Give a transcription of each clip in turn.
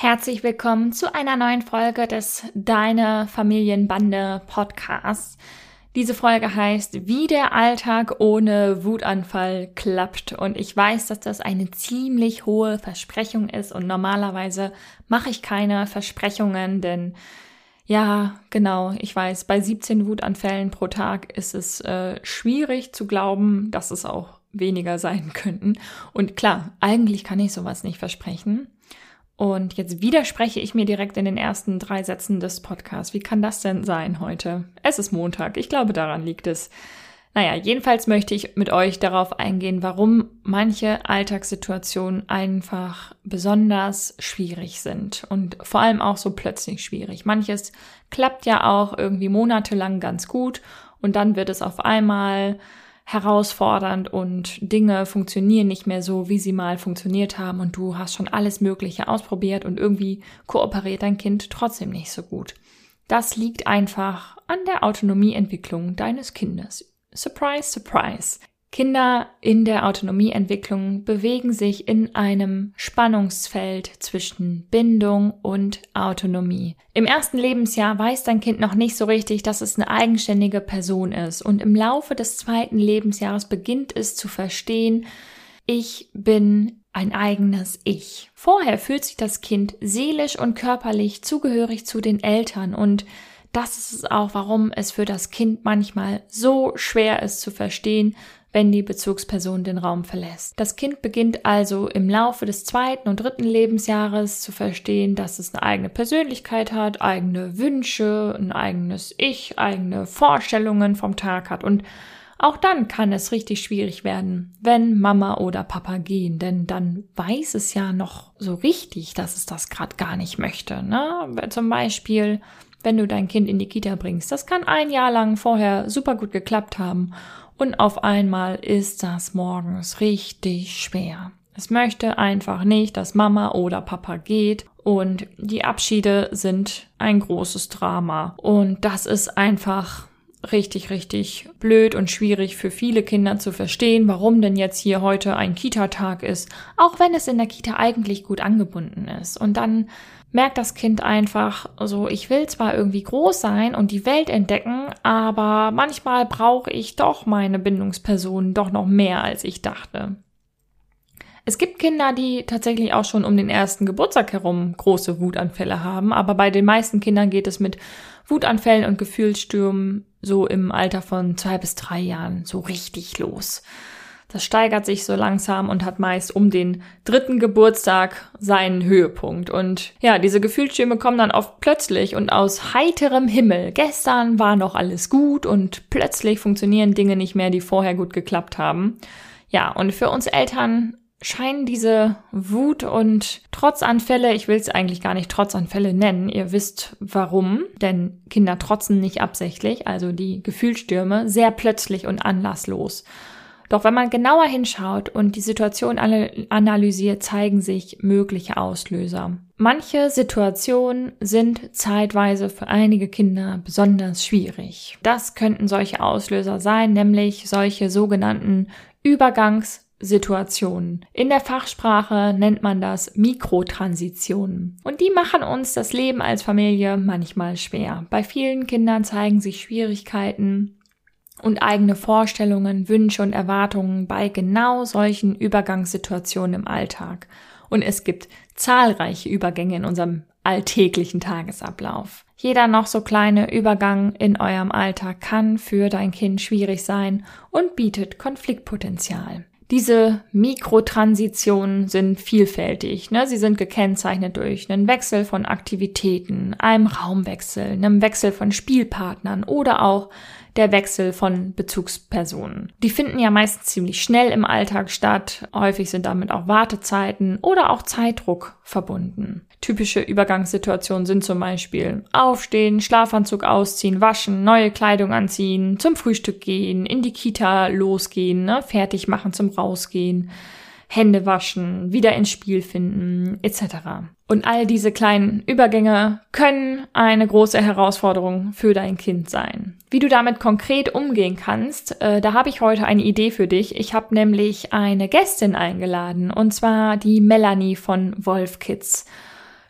Herzlich willkommen zu einer neuen Folge des Deine Familienbande Podcasts. Diese Folge heißt, wie der Alltag ohne Wutanfall klappt. Und ich weiß, dass das eine ziemlich hohe Versprechung ist. Und normalerweise mache ich keine Versprechungen, denn ja, genau, ich weiß, bei 17 Wutanfällen pro Tag ist es äh, schwierig zu glauben, dass es auch weniger sein könnten. Und klar, eigentlich kann ich sowas nicht versprechen. Und jetzt widerspreche ich mir direkt in den ersten drei Sätzen des Podcasts. Wie kann das denn sein heute? Es ist Montag. Ich glaube, daran liegt es. Naja, jedenfalls möchte ich mit euch darauf eingehen, warum manche Alltagssituationen einfach besonders schwierig sind und vor allem auch so plötzlich schwierig. Manches klappt ja auch irgendwie monatelang ganz gut und dann wird es auf einmal herausfordernd und Dinge funktionieren nicht mehr so, wie sie mal funktioniert haben und du hast schon alles Mögliche ausprobiert und irgendwie kooperiert dein Kind trotzdem nicht so gut. Das liegt einfach an der Autonomieentwicklung deines Kindes. Surprise, surprise. Kinder in der Autonomieentwicklung bewegen sich in einem Spannungsfeld zwischen Bindung und Autonomie. Im ersten Lebensjahr weiß dein Kind noch nicht so richtig, dass es eine eigenständige Person ist und im Laufe des zweiten Lebensjahres beginnt es zu verstehen, ich bin ein eigenes Ich. Vorher fühlt sich das Kind seelisch und körperlich zugehörig zu den Eltern und das ist es auch, warum es für das Kind manchmal so schwer ist zu verstehen, wenn die Bezugsperson den Raum verlässt. Das Kind beginnt also im Laufe des zweiten und dritten Lebensjahres zu verstehen, dass es eine eigene Persönlichkeit hat, eigene Wünsche, ein eigenes Ich, eigene Vorstellungen vom Tag hat und auch dann kann es richtig schwierig werden, wenn Mama oder Papa gehen, denn dann weiß es ja noch so richtig, dass es das gerade gar nicht möchte. Ne? Zum Beispiel, wenn du dein Kind in die Kita bringst, das kann ein Jahr lang vorher super gut geklappt haben und auf einmal ist das morgens richtig schwer. Es möchte einfach nicht, dass Mama oder Papa geht und die Abschiede sind ein großes Drama und das ist einfach richtig, richtig blöd und schwierig für viele Kinder zu verstehen, warum denn jetzt hier heute ein Kita-Tag ist, auch wenn es in der Kita eigentlich gut angebunden ist. Und dann merkt das Kind einfach so, ich will zwar irgendwie groß sein und die Welt entdecken, aber manchmal brauche ich doch meine Bindungspersonen doch noch mehr, als ich dachte. Es gibt Kinder, die tatsächlich auch schon um den ersten Geburtstag herum große Wutanfälle haben, aber bei den meisten Kindern geht es mit Wutanfällen und Gefühlsstürmen so im Alter von zwei bis drei Jahren so richtig los. Das steigert sich so langsam und hat meist um den dritten Geburtstag seinen Höhepunkt. Und ja, diese Gefühlsstürme kommen dann oft plötzlich und aus heiterem Himmel. Gestern war noch alles gut und plötzlich funktionieren Dinge nicht mehr, die vorher gut geklappt haben. Ja, und für uns Eltern scheinen diese Wut und Trotzanfälle, ich will es eigentlich gar nicht Trotzanfälle nennen, ihr wisst warum, denn Kinder trotzen nicht absichtlich, also die Gefühlsstürme, sehr plötzlich und anlasslos. Doch wenn man genauer hinschaut und die Situation analysiert, zeigen sich mögliche Auslöser. Manche Situationen sind zeitweise für einige Kinder besonders schwierig. Das könnten solche Auslöser sein, nämlich solche sogenannten Übergangssituationen. In der Fachsprache nennt man das Mikrotransitionen. Und die machen uns das Leben als Familie manchmal schwer. Bei vielen Kindern zeigen sich Schwierigkeiten und eigene Vorstellungen, Wünsche und Erwartungen bei genau solchen Übergangssituationen im Alltag. Und es gibt zahlreiche Übergänge in unserem alltäglichen Tagesablauf. Jeder noch so kleine Übergang in eurem Alltag kann für dein Kind schwierig sein und bietet Konfliktpotenzial. Diese Mikrotransitionen sind vielfältig. Ne? Sie sind gekennzeichnet durch einen Wechsel von Aktivitäten, einem Raumwechsel, einem Wechsel von Spielpartnern oder auch der Wechsel von Bezugspersonen. Die finden ja meist ziemlich schnell im Alltag statt. Häufig sind damit auch Wartezeiten oder auch Zeitdruck verbunden. Typische Übergangssituationen sind zum Beispiel Aufstehen, Schlafanzug ausziehen, waschen, neue Kleidung anziehen, zum Frühstück gehen, in die Kita losgehen, ne, fertig machen zum Rausgehen. Hände waschen, wieder ins Spiel finden, etc. Und all diese kleinen Übergänge können eine große Herausforderung für dein Kind sein. Wie du damit konkret umgehen kannst, äh, da habe ich heute eine Idee für dich. Ich habe nämlich eine Gästin eingeladen, und zwar die Melanie von Wolf Kids.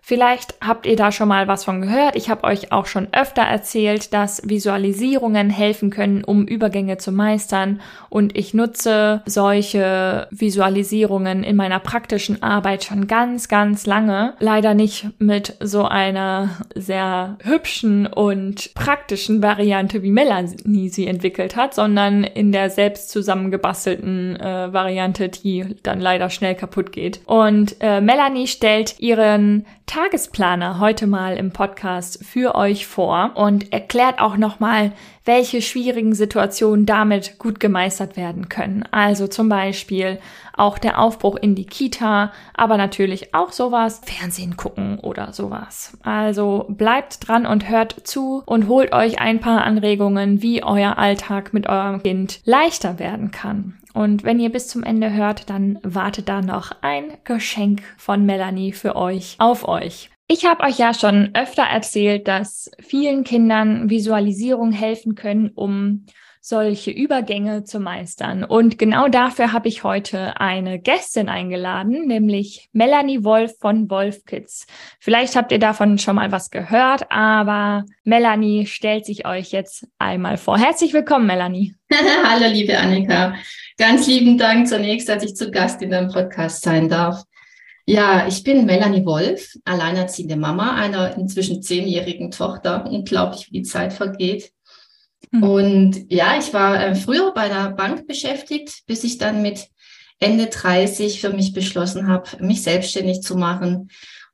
Vielleicht habt ihr da schon mal was von gehört. Ich habe euch auch schon öfter erzählt, dass Visualisierungen helfen können, um Übergänge zu meistern. Und ich nutze solche Visualisierungen in meiner praktischen Arbeit schon ganz, ganz lange. Leider nicht mit so einer sehr hübschen und praktischen Variante, wie Melanie sie entwickelt hat, sondern in der selbst zusammengebastelten äh, Variante, die dann leider schnell kaputt geht. Und äh, Melanie stellt ihren Tagesplaner heute mal im Podcast für euch vor und erklärt auch nochmal, welche schwierigen Situationen damit gut gemeistert werden können. Also zum Beispiel auch der Aufbruch in die Kita, aber natürlich auch sowas, Fernsehen gucken oder sowas. Also bleibt dran und hört zu und holt euch ein paar Anregungen, wie euer Alltag mit eurem Kind leichter werden kann. Und wenn ihr bis zum Ende hört, dann wartet da noch ein Geschenk von Melanie für euch auf euch. Ich habe euch ja schon öfter erzählt, dass vielen Kindern Visualisierung helfen können, um solche Übergänge zu meistern. Und genau dafür habe ich heute eine Gästin eingeladen, nämlich Melanie Wolf von Wolf Kids. Vielleicht habt ihr davon schon mal was gehört, aber Melanie stellt sich euch jetzt einmal vor. Herzlich willkommen, Melanie. Hallo, liebe Annika. Ganz lieben Dank zunächst, dass ich zu Gast in deinem Podcast sein darf. Ja, ich bin Melanie Wolf, alleinerziehende Mama einer inzwischen zehnjährigen Tochter. Unglaublich, wie die Zeit vergeht. Mhm. Und ja, ich war äh, früher bei der Bank beschäftigt, bis ich dann mit Ende 30 für mich beschlossen habe, mich selbstständig zu machen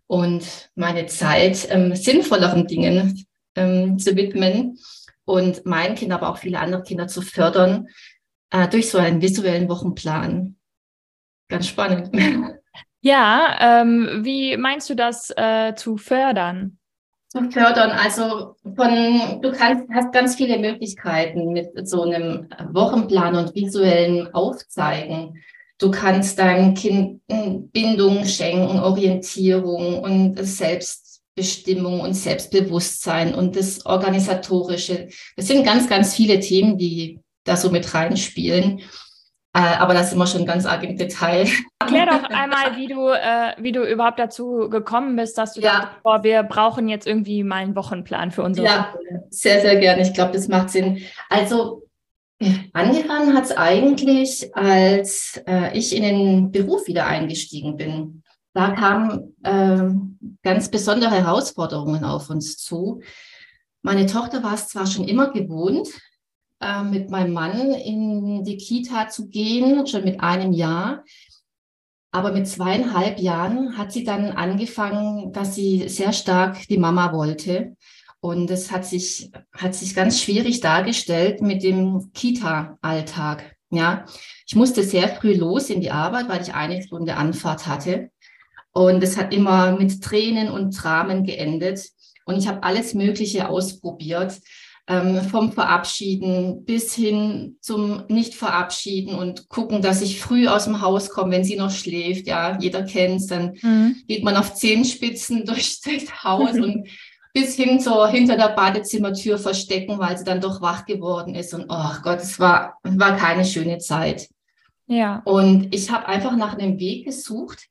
und meine Zeit ähm, sinnvolleren Dingen ähm, zu widmen und mein Kind, aber auch viele andere Kinder zu fördern äh, durch so einen visuellen Wochenplan. Ganz spannend. Ja, ähm, wie meinst du das äh, zu fördern? zu fördern. Also von, du kannst, hast ganz viele Möglichkeiten mit so einem Wochenplan und visuellen Aufzeigen. Du kannst deinem Kind Bindung schenken, Orientierung und Selbstbestimmung und Selbstbewusstsein und das Organisatorische. Das sind ganz, ganz viele Themen, die da so mit reinspielen. Äh, aber das sind wir schon ganz arg im Detail. Erklär doch einmal, wie du, äh, wie du überhaupt dazu gekommen bist, dass du ja. dachtest, boah, wir brauchen jetzt irgendwie mal einen Wochenplan für unsere Ja, Schule. sehr, sehr gerne. Ich glaube, das macht Sinn. Also angefangen hat es eigentlich, als äh, ich in den Beruf wieder eingestiegen bin. Da kamen äh, ganz besondere Herausforderungen auf uns zu. Meine Tochter war es zwar schon immer gewohnt, äh, mit meinem Mann in die Kita zu gehen, schon mit einem Jahr. Aber mit zweieinhalb Jahren hat sie dann angefangen, dass sie sehr stark die Mama wollte. Und es hat sich, hat sich ganz schwierig dargestellt mit dem Kita-Alltag. Ja, ich musste sehr früh los in die Arbeit, weil ich eine Stunde Anfahrt hatte. Und es hat immer mit Tränen und Dramen geendet. Und ich habe alles Mögliche ausprobiert ähm, vom Verabschieden bis hin zum Nicht-Verabschieden und gucken, dass ich früh aus dem Haus komme, wenn sie noch schläft. Ja, jeder kennt es. Dann mhm. geht man auf Zehenspitzen durch das Haus und bis hin zur hinter der Badezimmertür verstecken, weil sie dann doch wach geworden ist. Und oh Gott, es war, war keine schöne Zeit. Ja. Und ich habe einfach nach einem Weg gesucht,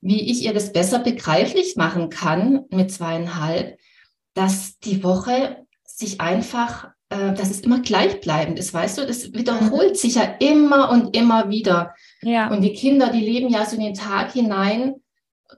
wie ich ihr das besser begreiflich machen kann mit zweieinhalb, dass die Woche sich einfach, äh, dass es immer gleichbleibend ist, weißt du, das wiederholt sich ja immer und immer wieder. Ja. Und die Kinder, die leben ja so in den Tag hinein,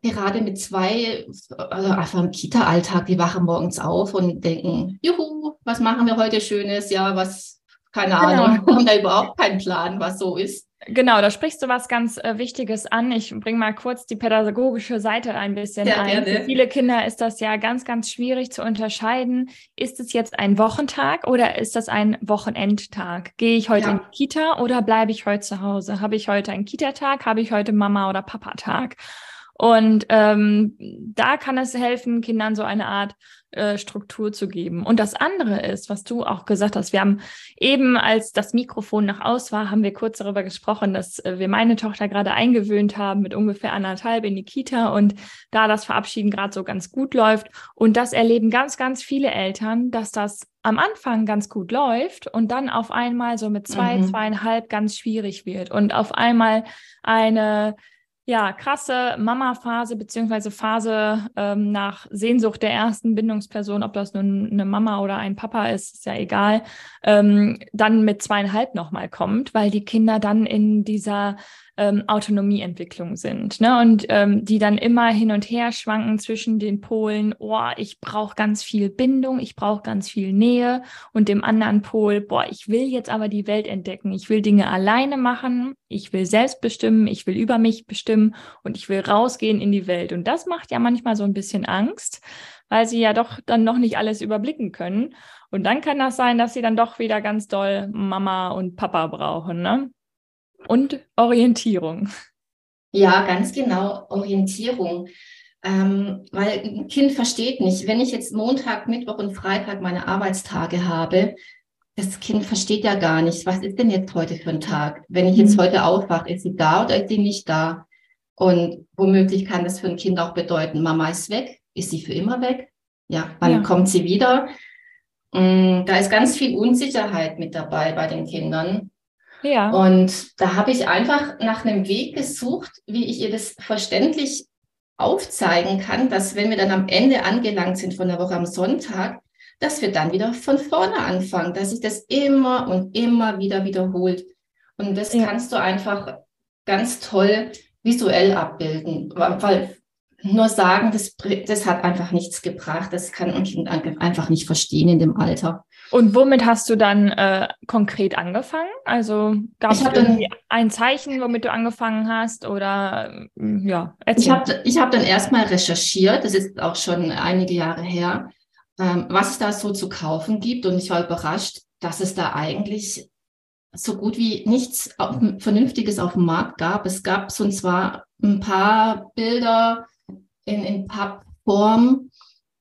gerade mit zwei, also einfach im Kita-Alltag, die wachen morgens auf und denken, juhu, was machen wir heute Schönes? Ja, was, keine genau. Ahnung, haben da überhaupt keinen Plan, was so ist. Genau, da sprichst du was ganz äh, Wichtiges an. Ich bringe mal kurz die pädagogische Seite ein bisschen ja, ein. Gerne. Für viele Kinder ist das ja ganz, ganz schwierig zu unterscheiden. Ist es jetzt ein Wochentag oder ist das ein Wochenendtag? Gehe ich heute ja. in die Kita oder bleibe ich heute zu Hause? Habe ich heute einen Kita-Tag? Habe ich heute Mama- oder Papa-Tag? Und ähm, da kann es helfen, Kindern so eine Art äh, Struktur zu geben. Und das andere ist, was du auch gesagt hast, wir haben eben, als das Mikrofon nach aus war, haben wir kurz darüber gesprochen, dass äh, wir meine Tochter gerade eingewöhnt haben mit ungefähr anderthalb in die Kita und da das Verabschieden gerade so ganz gut läuft. Und das erleben ganz, ganz viele Eltern, dass das am Anfang ganz gut läuft und dann auf einmal so mit zwei, mhm. zweieinhalb ganz schwierig wird und auf einmal eine ja, krasse Mama-Phase beziehungsweise Phase ähm, nach Sehnsucht der ersten Bindungsperson, ob das nun eine Mama oder ein Papa ist, ist ja egal, ähm, dann mit zweieinhalb nochmal kommt, weil die Kinder dann in dieser ähm, Autonomieentwicklung sind. Ne? Und ähm, die dann immer hin und her schwanken zwischen den Polen, oh, ich brauche ganz viel Bindung, ich brauche ganz viel Nähe und dem anderen Pol, boah, ich will jetzt aber die Welt entdecken, ich will Dinge alleine machen, ich will selbst bestimmen, ich will über mich bestimmen und ich will rausgehen in die Welt. Und das macht ja manchmal so ein bisschen Angst, weil sie ja doch dann noch nicht alles überblicken können. Und dann kann das sein, dass sie dann doch wieder ganz doll Mama und Papa brauchen. Ne? Und Orientierung. Ja, ganz genau, Orientierung. Ähm, weil ein Kind versteht nicht, wenn ich jetzt Montag, Mittwoch und Freitag meine Arbeitstage habe, das Kind versteht ja gar nicht, was ist denn jetzt heute für ein Tag? Wenn ich jetzt mhm. heute aufwache, ist sie da oder ist sie nicht da? Und womöglich kann das für ein Kind auch bedeuten, Mama ist weg, ist sie für immer weg? Ja, wann ja. kommt sie wieder? Mm, da ist ganz viel Unsicherheit mit dabei bei den Kindern. Ja. Und da habe ich einfach nach einem Weg gesucht, wie ich ihr das verständlich aufzeigen kann, dass wenn wir dann am Ende angelangt sind von der Woche am Sonntag, dass wir dann wieder von vorne anfangen, dass sich das immer und immer wieder wiederholt. Und das ja. kannst du einfach ganz toll visuell abbilden, weil nur sagen, das, das hat einfach nichts gebracht. Das kann ein Kind einfach nicht verstehen in dem Alter. Und womit hast du dann äh, konkret angefangen? Also gab es irgendwie ein Zeichen, womit du angefangen hast? Oder äh, ja, erzähl. Ich habe ich hab dann erstmal recherchiert, das ist auch schon einige Jahre her, ähm, was es da so zu kaufen gibt. Und ich war überrascht, dass es da eigentlich so gut wie nichts auf, Vernünftiges auf dem Markt gab. Es gab so und zwar ein paar Bilder in, in Pappform,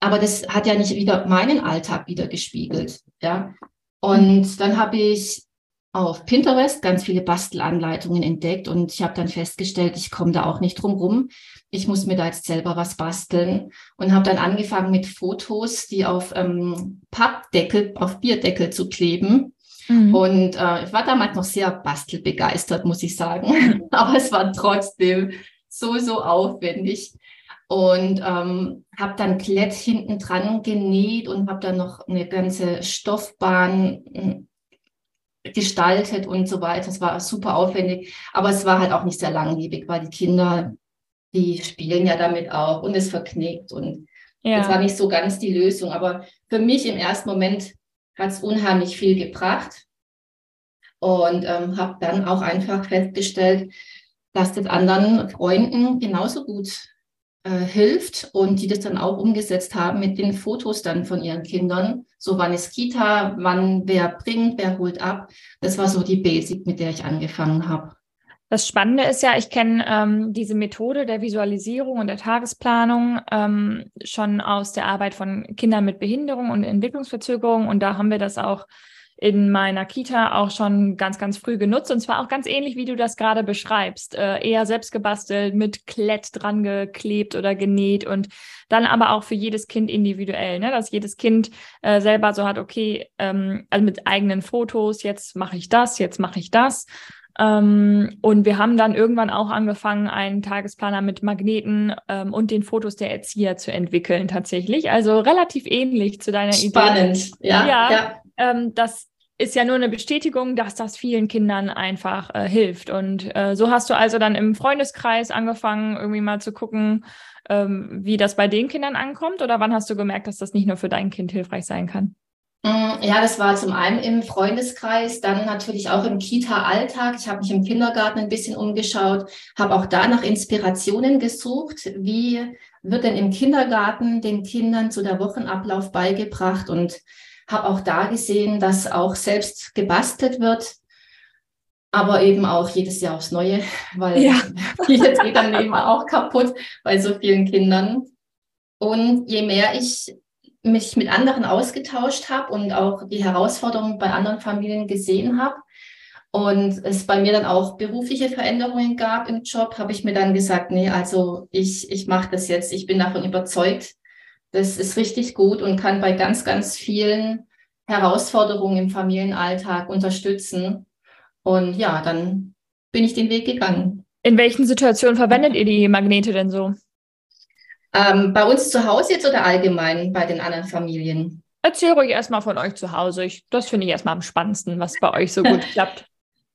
aber das hat ja nicht wieder meinen Alltag wieder gespiegelt. Ja. Und dann habe ich auf Pinterest ganz viele Bastelanleitungen entdeckt und ich habe dann festgestellt, ich komme da auch nicht drum rum. Ich muss mir da jetzt selber was basteln und habe dann angefangen mit Fotos, die auf ähm, Pappdeckel, auf Bierdeckel zu kleben. Mhm. Und äh, ich war damals noch sehr bastelbegeistert, muss ich sagen. Aber es war trotzdem so, so aufwendig und ähm, habe dann Klett hinten dran genäht und habe dann noch eine ganze Stoffbahn hm, gestaltet und so weiter. Es war super aufwendig, aber es war halt auch nicht sehr langlebig, weil die Kinder, die spielen ja damit auch und es verknickt und ja. das war nicht so ganz die Lösung. Aber für mich im ersten Moment hat es unheimlich viel gebracht und ähm, habe dann auch einfach festgestellt, dass das anderen Freunden genauso gut äh, hilft und die das dann auch umgesetzt haben mit den Fotos dann von ihren Kindern. So wann ist Kita, wann wer bringt, wer holt ab. Das war so die Basic, mit der ich angefangen habe. Das Spannende ist ja, ich kenne ähm, diese Methode der Visualisierung und der Tagesplanung ähm, schon aus der Arbeit von Kindern mit Behinderung und Entwicklungsverzögerung. Und da haben wir das auch in meiner Kita auch schon ganz, ganz früh genutzt. Und zwar auch ganz ähnlich, wie du das gerade beschreibst. Äh, eher selbst gebastelt, mit Klett dran geklebt oder genäht und dann aber auch für jedes Kind individuell, ne? dass jedes Kind äh, selber so hat, okay, ähm, also mit eigenen Fotos, jetzt mache ich das, jetzt mache ich das. Ähm, und wir haben dann irgendwann auch angefangen, einen Tagesplaner mit Magneten ähm, und den Fotos der Erzieher zu entwickeln, tatsächlich. Also relativ ähnlich zu deiner Spannend. Idee. Spannend, ja. ja, ja. Ähm, das ist ja nur eine Bestätigung, dass das vielen Kindern einfach äh, hilft. Und äh, so hast du also dann im Freundeskreis angefangen, irgendwie mal zu gucken, ähm, wie das bei den Kindern ankommt? Oder wann hast du gemerkt, dass das nicht nur für dein Kind hilfreich sein kann? Mm, ja, das war zum einen im Freundeskreis, dann natürlich auch im Kita-Alltag. Ich habe mich im Kindergarten ein bisschen umgeschaut, habe auch da nach Inspirationen gesucht. Wie wird denn im Kindergarten den Kindern zu der Wochenablauf beigebracht? Und habe auch da gesehen, dass auch selbst gebastelt wird, aber eben auch jedes Jahr aufs Neue, weil ja. vieles geht dann eben auch kaputt bei so vielen Kindern. Und je mehr ich mich mit anderen ausgetauscht habe und auch die Herausforderungen bei anderen Familien gesehen habe und es bei mir dann auch berufliche Veränderungen gab im Job, habe ich mir dann gesagt, nee, also ich, ich mache das jetzt. Ich bin davon überzeugt, das ist richtig gut und kann bei ganz, ganz vielen Herausforderungen im Familienalltag unterstützen. Und ja, dann bin ich den Weg gegangen. In welchen Situationen verwendet ihr die Magnete denn so? Ähm, bei uns zu Hause jetzt oder allgemein bei den anderen Familien? Erzähl ruhig erstmal von euch zu Hause. Ich, das finde ich erstmal am spannendsten, was bei euch so gut klappt.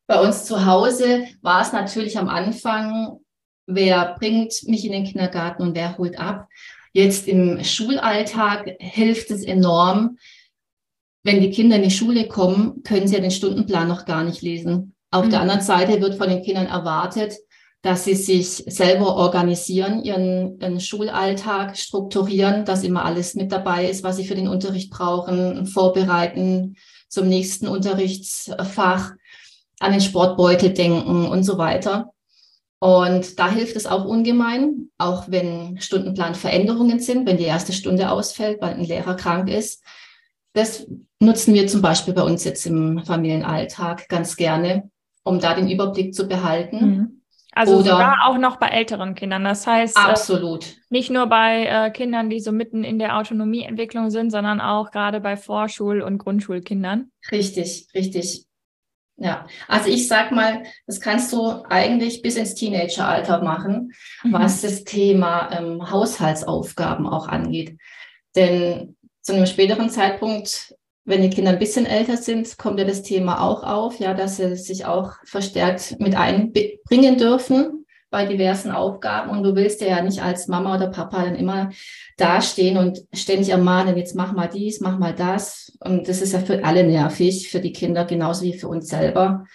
Bei uns zu Hause war es natürlich am Anfang, wer bringt mich in den Kindergarten und wer holt ab. Jetzt im Schulalltag hilft es enorm. Wenn die Kinder in die Schule kommen, können sie ja den Stundenplan noch gar nicht lesen. Auf mhm. der anderen Seite wird von den Kindern erwartet, dass sie sich selber organisieren, ihren, ihren, Schulalltag strukturieren, dass immer alles mit dabei ist, was sie für den Unterricht brauchen, vorbereiten zum nächsten Unterrichtsfach, an den Sportbeutel denken und so weiter. Und da hilft es auch ungemein, auch wenn Stundenplanveränderungen sind, wenn die erste Stunde ausfällt, weil ein Lehrer krank ist. Das nutzen wir zum Beispiel bei uns jetzt im Familienalltag ganz gerne, um da den Überblick zu behalten. Mhm also Oder sogar auch noch bei älteren Kindern. Das heißt, äh, absolut. Äh, nicht nur bei äh, Kindern, die so mitten in der Autonomieentwicklung sind, sondern auch gerade bei Vorschul- und Grundschulkindern. Richtig, richtig. Ja, also ich sag mal, das kannst du eigentlich bis ins Teenageralter machen, mhm. was das Thema ähm, Haushaltsaufgaben auch angeht. Denn zu einem späteren Zeitpunkt wenn die Kinder ein bisschen älter sind, kommt ja das Thema auch auf, ja, dass sie sich auch verstärkt mit einbringen dürfen bei diversen Aufgaben. Und du willst ja nicht als Mama oder Papa dann immer dastehen und ständig ermahnen, jetzt mach mal dies, mach mal das. Und das ist ja für alle nervig, für die Kinder genauso wie für uns selber.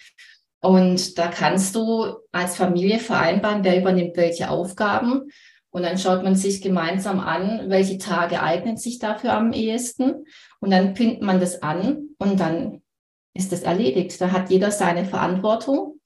Und da kannst du als Familie vereinbaren, wer übernimmt welche Aufgaben. Und dann schaut man sich gemeinsam an, welche Tage eignen sich dafür am ehesten. Und dann pinnt man das an und dann ist das erledigt. Da hat jeder seine Verantwortung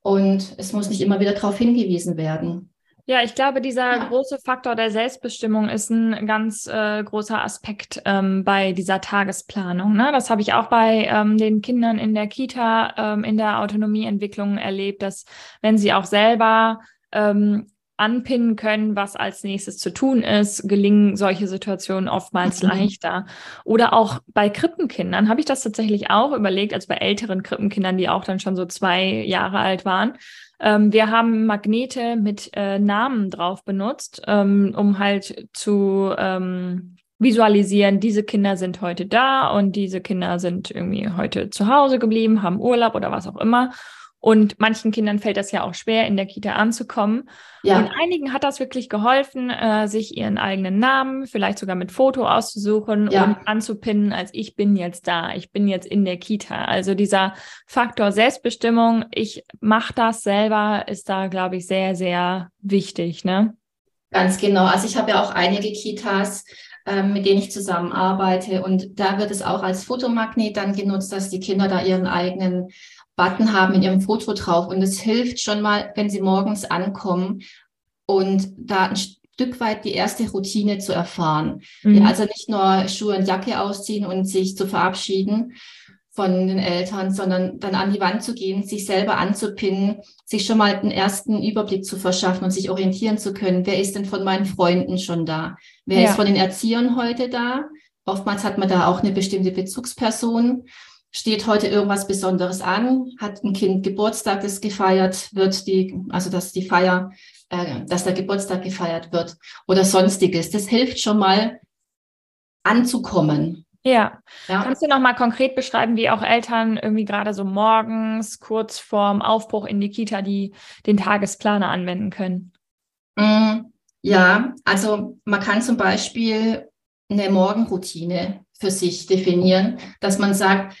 und es muss nicht immer wieder darauf hingewiesen werden. Ja, ich glaube, dieser ja. große Faktor der Selbstbestimmung ist ein ganz äh, großer Aspekt ähm, bei dieser Tagesplanung. Ne? Das habe ich auch bei ähm, den Kindern in der Kita ähm, in der Autonomieentwicklung erlebt, dass wenn sie auch selber ähm, anpinnen können, was als nächstes zu tun ist, gelingen solche Situationen oftmals mhm. leichter. Oder auch bei Krippenkindern habe ich das tatsächlich auch überlegt, also bei älteren Krippenkindern, die auch dann schon so zwei Jahre alt waren. Ähm, wir haben Magnete mit äh, Namen drauf benutzt, ähm, um halt zu ähm, visualisieren, diese Kinder sind heute da und diese Kinder sind irgendwie heute zu Hause geblieben, haben Urlaub oder was auch immer. Und manchen Kindern fällt das ja auch schwer, in der Kita anzukommen. Ja. Und einigen hat das wirklich geholfen, äh, sich ihren eigenen Namen, vielleicht sogar mit Foto auszusuchen ja. und anzupinnen, als ich bin jetzt da, ich bin jetzt in der Kita. Also dieser Faktor Selbstbestimmung, ich mache das selber, ist da, glaube ich, sehr, sehr wichtig. Ne? Ganz genau. Also ich habe ja auch einige Kitas, ähm, mit denen ich zusammenarbeite. Und da wird es auch als Fotomagnet dann genutzt, dass die Kinder da ihren eigenen Button haben in ihrem Foto drauf. Und es hilft schon mal, wenn sie morgens ankommen und da ein Stück weit die erste Routine zu erfahren. Mhm. Ja, also nicht nur Schuhe und Jacke ausziehen und sich zu verabschieden von den Eltern, sondern dann an die Wand zu gehen, sich selber anzupinnen, sich schon mal einen ersten Überblick zu verschaffen und sich orientieren zu können. Wer ist denn von meinen Freunden schon da? Wer ja. ist von den Erziehern heute da? Oftmals hat man da auch eine bestimmte Bezugsperson steht heute irgendwas Besonderes an, hat ein Kind Geburtstag, das gefeiert wird, die, also dass die Feier, äh, dass der Geburtstag gefeiert wird oder sonstiges. Das hilft schon mal anzukommen. Ja. ja. Kannst du noch mal konkret beschreiben, wie auch Eltern irgendwie gerade so morgens kurz vorm Aufbruch in die Kita die den Tagesplaner anwenden können? Mm, ja, also man kann zum Beispiel eine Morgenroutine für sich definieren, dass man sagt,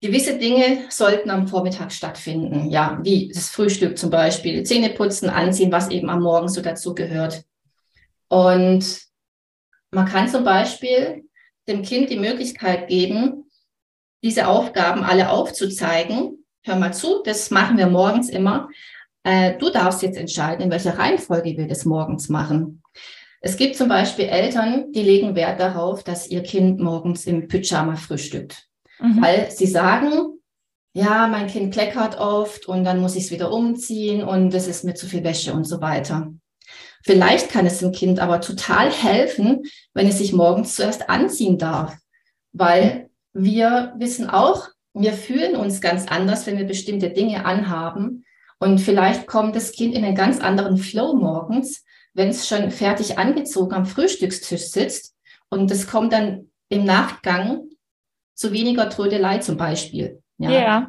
gewisse Dinge sollten am Vormittag stattfinden. Ja, wie das Frühstück zum Beispiel, Zähne putzen, anziehen, was eben am Morgen so dazu gehört. Und man kann zum Beispiel dem Kind die Möglichkeit geben, diese Aufgaben alle aufzuzeigen. Hör mal zu, das machen wir morgens immer. Äh, du darfst jetzt entscheiden, in welcher Reihenfolge wir das morgens machen. Es gibt zum Beispiel Eltern, die legen Wert darauf, dass ihr Kind morgens im Pyjama frühstückt. Mhm. Weil sie sagen, ja, mein Kind kleckert oft und dann muss ich es wieder umziehen und es ist mir zu viel Wäsche und so weiter. Vielleicht kann es dem Kind aber total helfen, wenn es sich morgens zuerst anziehen darf, weil wir wissen auch, wir fühlen uns ganz anders, wenn wir bestimmte Dinge anhaben. Und vielleicht kommt das Kind in einen ganz anderen Flow morgens, wenn es schon fertig angezogen am Frühstückstisch sitzt. Und das kommt dann im Nachgang zu weniger Trödelei zum Beispiel. Ja. ja.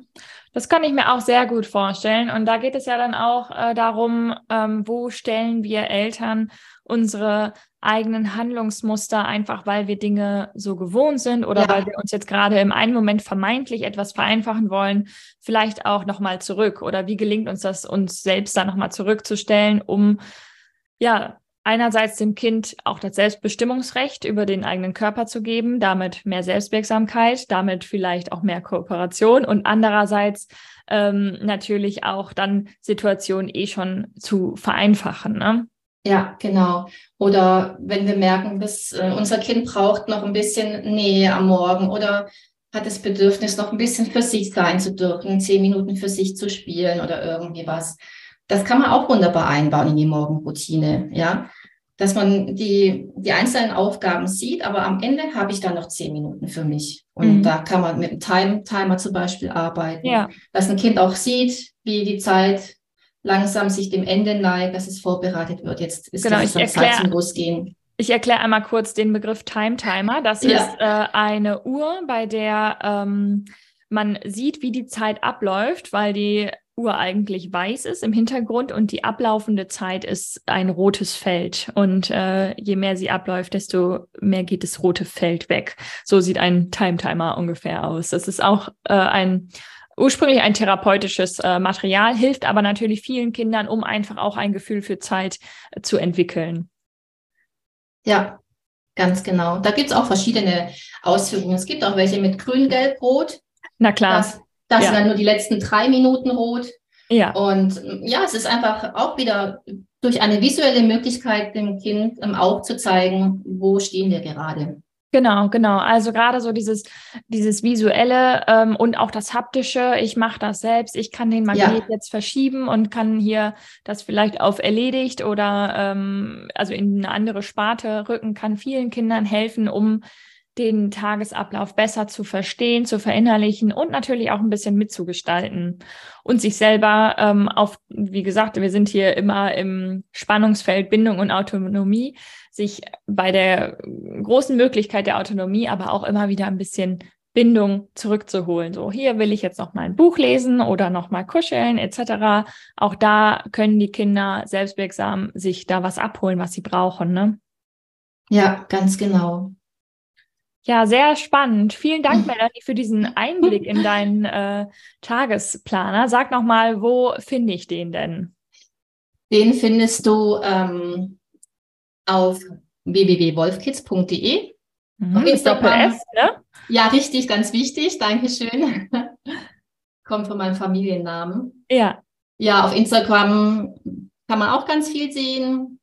Das kann ich mir auch sehr gut vorstellen. Und da geht es ja dann auch äh, darum, ähm, wo stellen wir Eltern unsere eigenen Handlungsmuster, einfach weil wir Dinge so gewohnt sind oder ja. weil wir uns jetzt gerade im einen Moment vermeintlich etwas vereinfachen wollen, vielleicht auch nochmal zurück. Oder wie gelingt uns das, uns selbst da nochmal zurückzustellen, um ja einerseits dem Kind auch das Selbstbestimmungsrecht über den eigenen Körper zu geben, damit mehr Selbstwirksamkeit, damit vielleicht auch mehr Kooperation und andererseits ähm, natürlich auch dann Situationen eh schon zu vereinfachen. Ne? Ja, genau. Oder wenn wir merken, dass äh, unser Kind braucht noch ein bisschen Nähe am Morgen oder hat das Bedürfnis, noch ein bisschen für sich sein zu dürfen, zehn Minuten für sich zu spielen oder irgendwie was das kann man auch wunderbar einbauen in die Morgenroutine, ja. Dass man die, die einzelnen Aufgaben sieht, aber am Ende habe ich dann noch zehn Minuten für mich. Und mhm. da kann man mit einem Time Timer zum Beispiel arbeiten. Ja. Dass ein Kind auch sieht, wie die Zeit langsam sich dem Ende neigt, dass es vorbereitet wird. Jetzt ist genau, ich erklär, Zeit zum Losgehen. Ich erkläre einmal kurz den Begriff Time Timer. Das ja. ist äh, eine Uhr, bei der ähm, man sieht, wie die Zeit abläuft, weil die Uhr eigentlich weiß ist im Hintergrund und die ablaufende Zeit ist ein rotes Feld. Und äh, je mehr sie abläuft, desto mehr geht das rote Feld weg. So sieht ein Time-Timer ungefähr aus. Das ist auch äh, ein ursprünglich ein therapeutisches äh, Material, hilft aber natürlich vielen Kindern, um einfach auch ein Gefühl für Zeit äh, zu entwickeln. Ja, ganz genau. Da gibt es auch verschiedene Ausführungen. Es gibt auch welche mit grün-gelb-rot. Na klar. Das das ja. sind dann nur die letzten drei Minuten rot. Ja. Und ja, es ist einfach auch wieder durch eine visuelle Möglichkeit dem Kind ähm, auch zu zeigen, wo stehen wir gerade. Genau, genau. Also gerade so dieses, dieses visuelle ähm, und auch das haptische. Ich mache das selbst. Ich kann den Magnet ja. jetzt verschieben und kann hier das vielleicht auf erledigt oder ähm, also in eine andere Sparte rücken. Kann vielen Kindern helfen, um den Tagesablauf besser zu verstehen, zu verinnerlichen und natürlich auch ein bisschen mitzugestalten und sich selber ähm, auf, wie gesagt, wir sind hier immer im Spannungsfeld Bindung und Autonomie, sich bei der großen Möglichkeit der Autonomie aber auch immer wieder ein bisschen Bindung zurückzuholen. So, hier will ich jetzt noch mal ein Buch lesen oder noch mal kuscheln etc. Auch da können die Kinder selbstwirksam sich da was abholen, was sie brauchen. Ne? Ja, ganz genau. Ja, sehr spannend. Vielen Dank, Melanie, für diesen Einblick in deinen äh, Tagesplaner. Sag nochmal, wo finde ich den denn? Den findest du ähm, auf www.wolfkids.de. Mhm, auf Instagram. S, ne? Ja, richtig, ganz wichtig. Dankeschön. Kommt von meinem Familiennamen. Ja. Ja, auf Instagram kann man auch ganz viel sehen.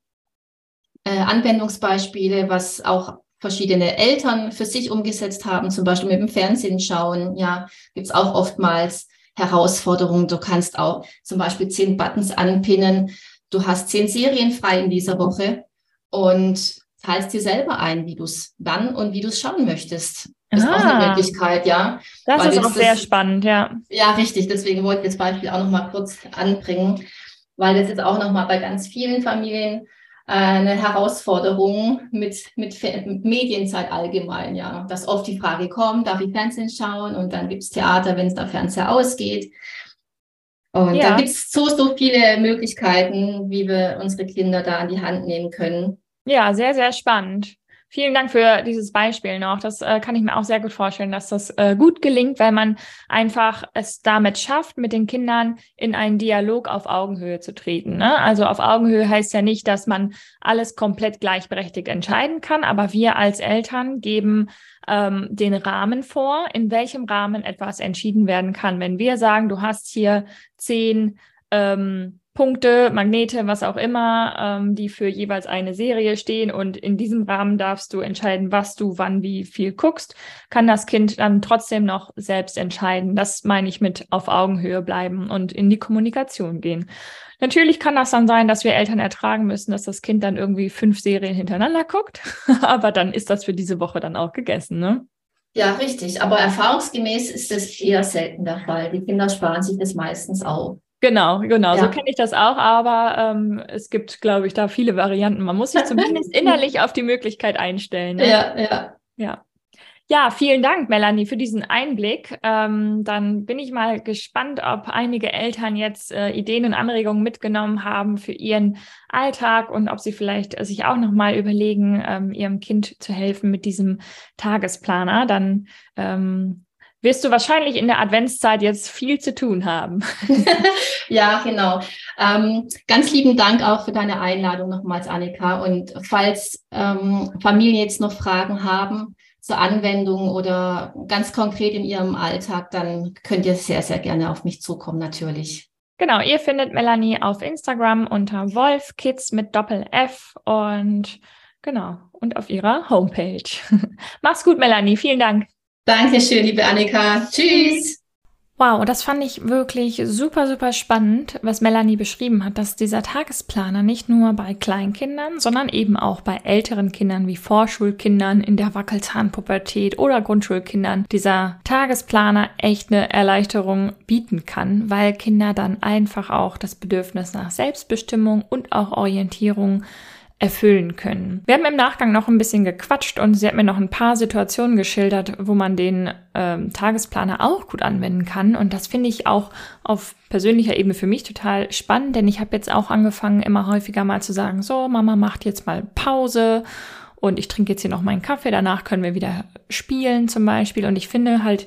Äh, Anwendungsbeispiele, was auch verschiedene Eltern für sich umgesetzt haben, zum Beispiel mit dem Fernsehen schauen. Ja, gibt es auch oftmals Herausforderungen. Du kannst auch zum Beispiel zehn Buttons anpinnen. Du hast zehn Serien frei in dieser Woche und teilst dir selber ein, wie du es wann und wie du es schauen möchtest. Das ist auch eine ah. Möglichkeit, ja. Das Weil ist auch sehr das, spannend, ja. Ja, richtig. Deswegen wollte ich das Beispiel auch noch mal kurz anbringen, weil das jetzt auch noch mal bei ganz vielen Familien eine Herausforderung mit, mit, mit Medienzeit allgemein, ja. Dass oft die Frage kommt, darf ich Fernsehen schauen? Und dann gibt es Theater, wenn es der Fernseher ausgeht. Und ja. da gibt es so, so viele Möglichkeiten, wie wir unsere Kinder da an die Hand nehmen können. Ja, sehr, sehr spannend. Vielen Dank für dieses Beispiel noch. Das äh, kann ich mir auch sehr gut vorstellen, dass das äh, gut gelingt, weil man einfach es damit schafft, mit den Kindern in einen Dialog auf Augenhöhe zu treten. Ne? Also auf Augenhöhe heißt ja nicht, dass man alles komplett gleichberechtigt entscheiden kann, aber wir als Eltern geben ähm, den Rahmen vor, in welchem Rahmen etwas entschieden werden kann. Wenn wir sagen, du hast hier zehn ähm, Punkte, Magnete, was auch immer, ähm, die für jeweils eine Serie stehen. Und in diesem Rahmen darfst du entscheiden, was du wann wie viel guckst. Kann das Kind dann trotzdem noch selbst entscheiden. Das meine ich mit auf Augenhöhe bleiben und in die Kommunikation gehen. Natürlich kann das dann sein, dass wir Eltern ertragen müssen, dass das Kind dann irgendwie fünf Serien hintereinander guckt. Aber dann ist das für diese Woche dann auch gegessen, ne? Ja, richtig. Aber erfahrungsgemäß ist das eher selten der Fall. Die Kinder sparen sich das meistens auch. Genau, genau, ja. so kenne ich das auch, aber ähm, es gibt, glaube ich, da viele Varianten. Man muss sich zumindest innerlich auf die Möglichkeit einstellen. Ne? Ja, ja. Ja. Ja, vielen Dank, Melanie, für diesen Einblick. Ähm, dann bin ich mal gespannt, ob einige Eltern jetzt äh, Ideen und Anregungen mitgenommen haben für ihren Alltag und ob sie vielleicht äh, sich auch nochmal überlegen, ähm, ihrem Kind zu helfen mit diesem Tagesplaner. Dann ähm, wirst du wahrscheinlich in der Adventszeit jetzt viel zu tun haben. ja, genau. Ähm, ganz lieben Dank auch für deine Einladung nochmals, Annika. Und falls ähm, Familien jetzt noch Fragen haben zur Anwendung oder ganz konkret in ihrem Alltag, dann könnt ihr sehr, sehr gerne auf mich zukommen, natürlich. Genau, ihr findet Melanie auf Instagram unter Wolfkids mit Doppel F und genau, und auf ihrer Homepage. Mach's gut, Melanie. Vielen Dank. Dankeschön, liebe Annika. Tschüss. Wow, das fand ich wirklich super, super spannend, was Melanie beschrieben hat, dass dieser Tagesplaner nicht nur bei Kleinkindern, sondern eben auch bei älteren Kindern wie Vorschulkindern in der Wackelzahnpubertät oder Grundschulkindern dieser Tagesplaner echt eine Erleichterung bieten kann, weil Kinder dann einfach auch das Bedürfnis nach Selbstbestimmung und auch Orientierung erfüllen können. Wir haben im Nachgang noch ein bisschen gequatscht und sie hat mir noch ein paar Situationen geschildert, wo man den ähm, Tagesplaner auch gut anwenden kann. Und das finde ich auch auf persönlicher Ebene für mich total spannend, denn ich habe jetzt auch angefangen, immer häufiger mal zu sagen, so, Mama macht jetzt mal Pause und ich trinke jetzt hier noch meinen Kaffee, danach können wir wieder spielen zum Beispiel. Und ich finde halt,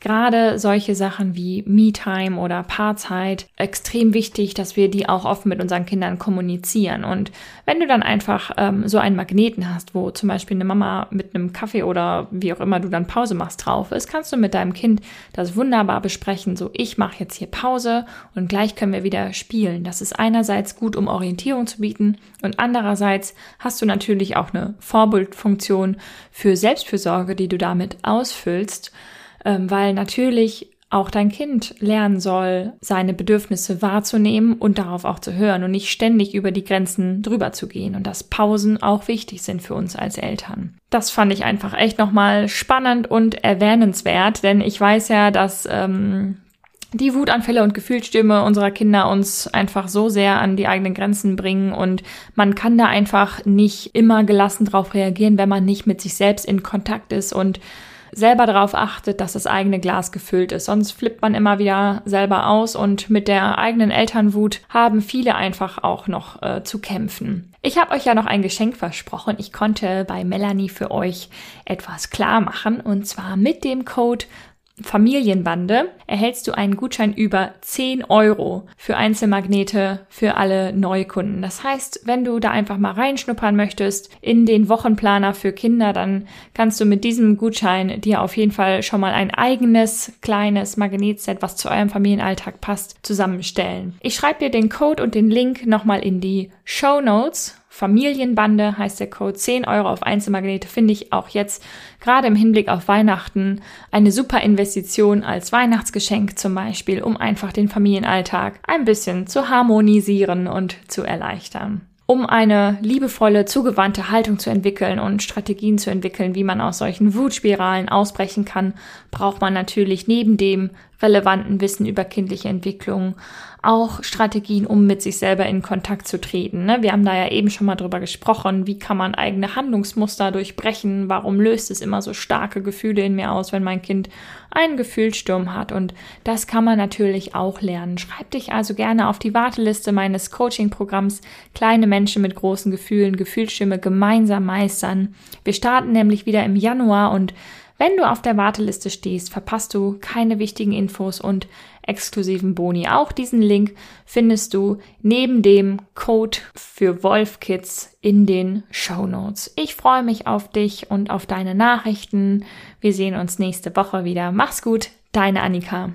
gerade solche Sachen wie Me-Time oder Paarzeit extrem wichtig, dass wir die auch offen mit unseren Kindern kommunizieren. Und wenn du dann einfach ähm, so einen Magneten hast, wo zum Beispiel eine Mama mit einem Kaffee oder wie auch immer du dann Pause machst drauf ist, kannst du mit deinem Kind das wunderbar besprechen. So, ich mache jetzt hier Pause und gleich können wir wieder spielen. Das ist einerseits gut, um Orientierung zu bieten und andererseits hast du natürlich auch eine Vorbildfunktion für Selbstfürsorge, die du damit ausfüllst ähm, weil natürlich auch dein Kind lernen soll, seine Bedürfnisse wahrzunehmen und darauf auch zu hören und nicht ständig über die Grenzen drüber zu gehen und dass Pausen auch wichtig sind für uns als Eltern. Das fand ich einfach echt nochmal spannend und erwähnenswert, denn ich weiß ja, dass ähm, die Wutanfälle und Gefühlsstürme unserer Kinder uns einfach so sehr an die eigenen Grenzen bringen und man kann da einfach nicht immer gelassen drauf reagieren, wenn man nicht mit sich selbst in Kontakt ist und selber darauf achtet, dass das eigene Glas gefüllt ist. Sonst flippt man immer wieder selber aus und mit der eigenen Elternwut haben viele einfach auch noch äh, zu kämpfen. Ich habe euch ja noch ein Geschenk versprochen. Ich konnte bei Melanie für euch etwas klar machen und zwar mit dem Code Familienbande erhältst du einen Gutschein über 10 Euro für Einzelmagnete für alle Neukunden. Das heißt, wenn du da einfach mal reinschnuppern möchtest in den Wochenplaner für Kinder, dann kannst du mit diesem Gutschein dir auf jeden Fall schon mal ein eigenes kleines Magnetset, was zu eurem Familienalltag passt, zusammenstellen. Ich schreibe dir den Code und den Link nochmal in die Show Notes Familienbande heißt der Code. 10 Euro auf Einzelmagnete finde ich auch jetzt gerade im Hinblick auf Weihnachten eine super Investition als Weihnachtsgeschenk zum Beispiel, um einfach den Familienalltag ein bisschen zu harmonisieren und zu erleichtern. Um eine liebevolle, zugewandte Haltung zu entwickeln und Strategien zu entwickeln, wie man aus solchen Wutspiralen ausbrechen kann, braucht man natürlich neben dem relevanten Wissen über kindliche Entwicklung, auch Strategien, um mit sich selber in Kontakt zu treten. Ne? Wir haben da ja eben schon mal drüber gesprochen, wie kann man eigene Handlungsmuster durchbrechen, warum löst es immer so starke Gefühle in mir aus, wenn mein Kind einen Gefühlssturm hat. Und das kann man natürlich auch lernen. Schreib dich also gerne auf die Warteliste meines Coaching-Programms Kleine Menschen mit großen Gefühlen, Gefühlsstimme gemeinsam meistern. Wir starten nämlich wieder im Januar und wenn du auf der Warteliste stehst, verpasst du keine wichtigen Infos und exklusiven Boni. Auch diesen Link findest du neben dem Code für Wolfkids in den Show Notes. Ich freue mich auf dich und auf deine Nachrichten. Wir sehen uns nächste Woche wieder. Mach's gut, deine Annika.